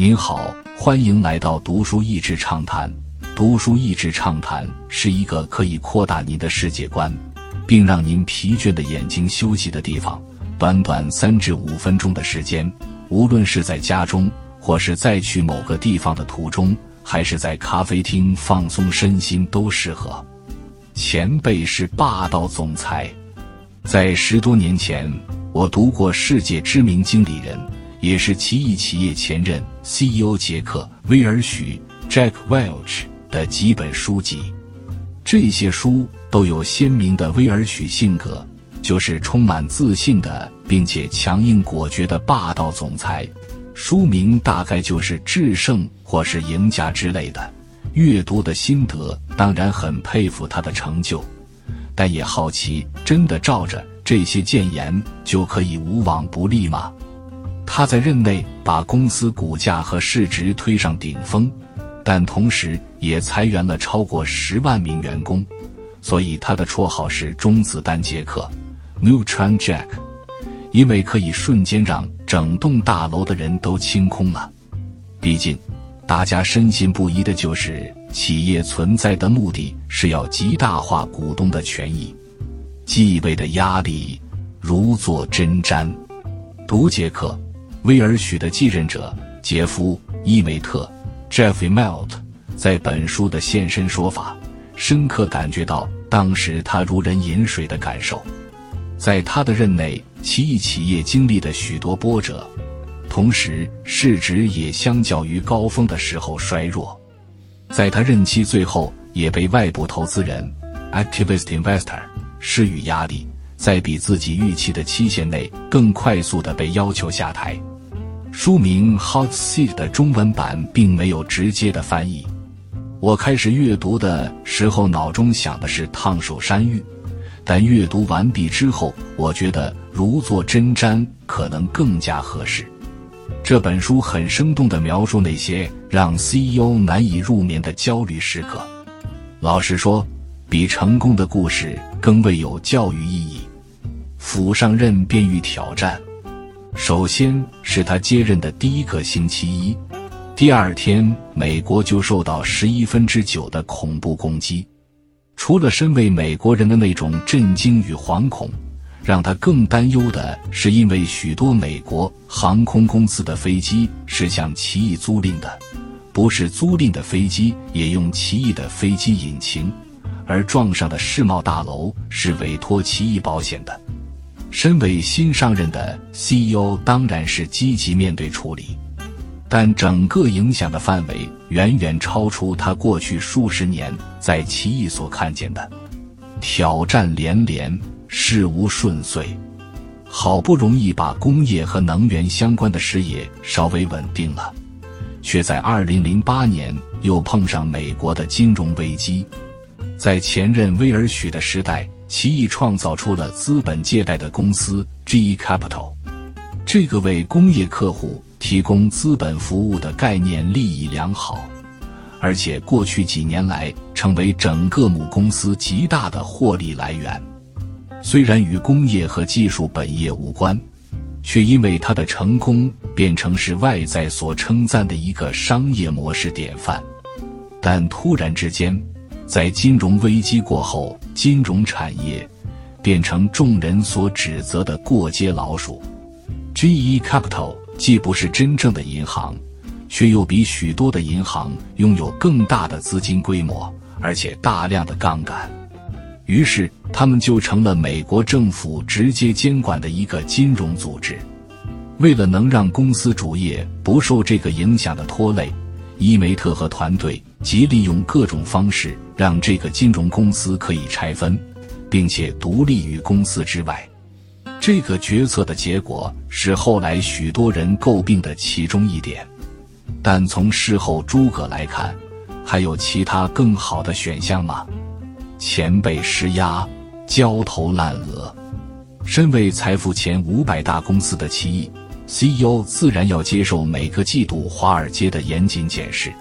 您好，欢迎来到读书益智畅谈。读书益智畅谈是一个可以扩大您的世界观，并让您疲倦的眼睛休息的地方。短短三至五分钟的时间，无论是在家中，或是在去某个地方的途中，还是在咖啡厅放松身心，都适合。前辈是霸道总裁，在十多年前，我读过世界知名经理人，也是奇异企业前任 CEO 杰克·威尔许 （Jack Welch） 的几本书籍。这些书都有鲜明的威尔许性格，就是充满自信的，并且强硬果决的霸道总裁。书名大概就是“制胜”或是“赢家”之类的。阅读的心得，当然很佩服他的成就，但也好奇，真的照着这些谏言就可以无往不利吗？他在任内把公司股价和市值推上顶峰，但同时也裁员了超过十万名员工，所以他的绰号是“中子弹杰克 ”（Neutron Jack），因为可以瞬间让整栋大楼的人都清空了。毕竟。大家深信不疑的就是，企业存在的目的是要极大化股东的权益，继位的压力如坐针毡。读杰克·威尔许的继任者杰夫·伊梅特 （Jeffrey Melt） 在本书的现身说法，深刻感觉到当时他如人饮水的感受。在他的任内，奇异企业经历了许多波折。同时，市值也相较于高峰的时候衰弱，在他任期最后，也被外部投资人 （activist investor） 施予压力，在比自己预期的期限内更快速的被要求下台。书名《Hot Seat》的中文版并没有直接的翻译。我开始阅读的时候，脑中想的是烫手山芋，但阅读完毕之后，我觉得如坐针毡可能更加合适。这本书很生动地描述那些让 CEO 难以入眠的焦虑时刻。老实说，比成功的故事更为有教育意义。甫上任便遇挑战，首先是他接任的第一个星期一，第二天美国就受到十一分之九的恐怖攻击。除了身为美国人的那种震惊与惶恐。让他更担忧的是，因为许多美国航空公司的飞机是向奇异租赁的，不是租赁的飞机也用奇异的飞机引擎，而撞上的世贸大楼是委托奇异保险的。身为新上任的 CEO，当然是积极面对处理，但整个影响的范围远远超出他过去数十年在奇异所看见的，挑战连连。事无顺遂，好不容易把工业和能源相关的事业稍微稳定了，却在二零零八年又碰上美国的金融危机。在前任威尔许的时代，奇异创造出了资本借贷的公司 G Capital，这个为工业客户提供资本服务的概念利益良好，而且过去几年来成为整个母公司极大的获利来源。虽然与工业和技术本业无关，却因为它的成功变成是外在所称赞的一个商业模式典范。但突然之间，在金融危机过后，金融产业变成众人所指责的过街老鼠。GE Capital 既不是真正的银行，却又比许多的银行拥有更大的资金规模，而且大量的杠杆。于是，他们就成了美国政府直接监管的一个金融组织。为了能让公司主业不受这个影响的拖累，伊梅特和团队即利用各种方式让这个金融公司可以拆分，并且独立于公司之外。这个决策的结果是后来许多人诟病的其中一点。但从事后诸葛来看，还有其他更好的选项吗？前辈施压，焦头烂额。身为财富前五百大公司的奇异 CEO，自然要接受每个季度华尔街的严谨检视。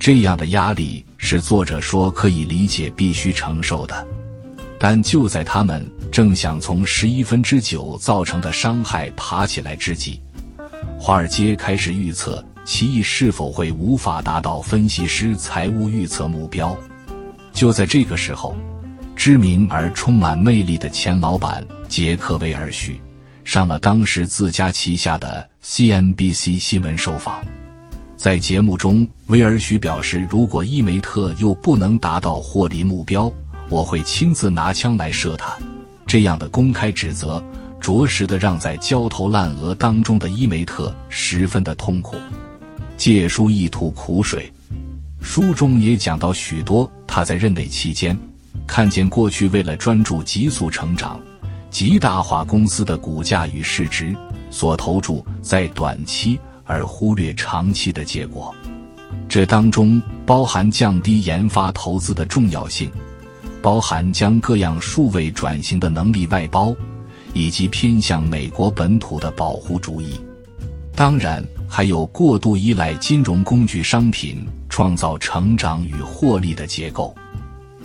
这样的压力是作者说可以理解、必须承受的。但就在他们正想从十一分之九造成的伤害爬起来之际，华尔街开始预测其意是否会无法达到分析师财务预测目标？就在这个时候，知名而充满魅力的前老板杰克威尔许上了当时自家旗下的 CNBC 新闻受访。在节目中，威尔许表示，如果伊梅特又不能达到获利目标，我会亲自拿枪来射他。这样的公开指责，着实的让在焦头烂额当中的伊梅特十分的痛苦。借书一吐苦水，书中也讲到许多他在任内期间，看见过去为了专注急速成长、极大化公司的股价与市值，所投注在短期而忽略长期的结果。这当中包含降低研发投资的重要性，包含将各样数位转型的能力外包，以及偏向美国本土的保护主义。当然，还有过度依赖金融工具商品创造成长与获利的结构。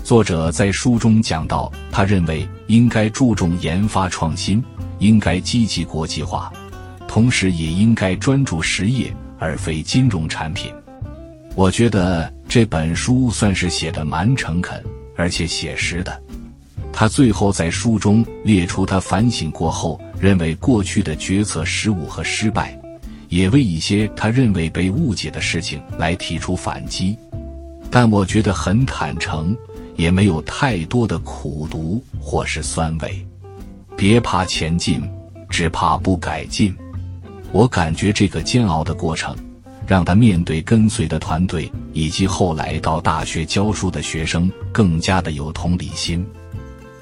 作者在书中讲到，他认为应该注重研发创新，应该积极国际化，同时也应该专注实业而非金融产品。我觉得这本书算是写的蛮诚恳而且写实的。他最后在书中列出他反省过后认为过去的决策失误和失败。也为一些他认为被误解的事情来提出反击，但我觉得很坦诚，也没有太多的苦读或是酸味。别怕前进，只怕不改进。我感觉这个煎熬的过程，让他面对跟随的团队以及后来到大学教书的学生更加的有同理心。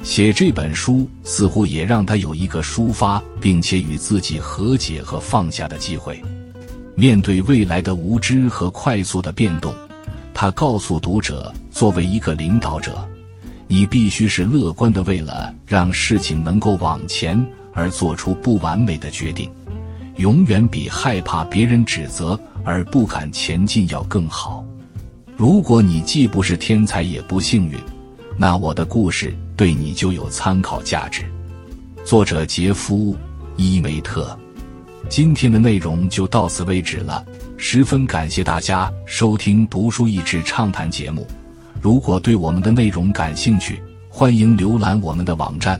写这本书似乎也让他有一个抒发，并且与自己和解和放下的机会。面对未来的无知和快速的变动，他告诉读者：作为一个领导者，你必须是乐观的，为了让事情能够往前而做出不完美的决定，永远比害怕别人指责而不敢前进要更好。如果你既不是天才，也不幸运，那我的故事。对你就有参考价值。作者杰夫·伊梅特。今天的内容就到此为止了，十分感谢大家收听《读书益智畅谈》节目。如果对我们的内容感兴趣，欢迎浏览我们的网站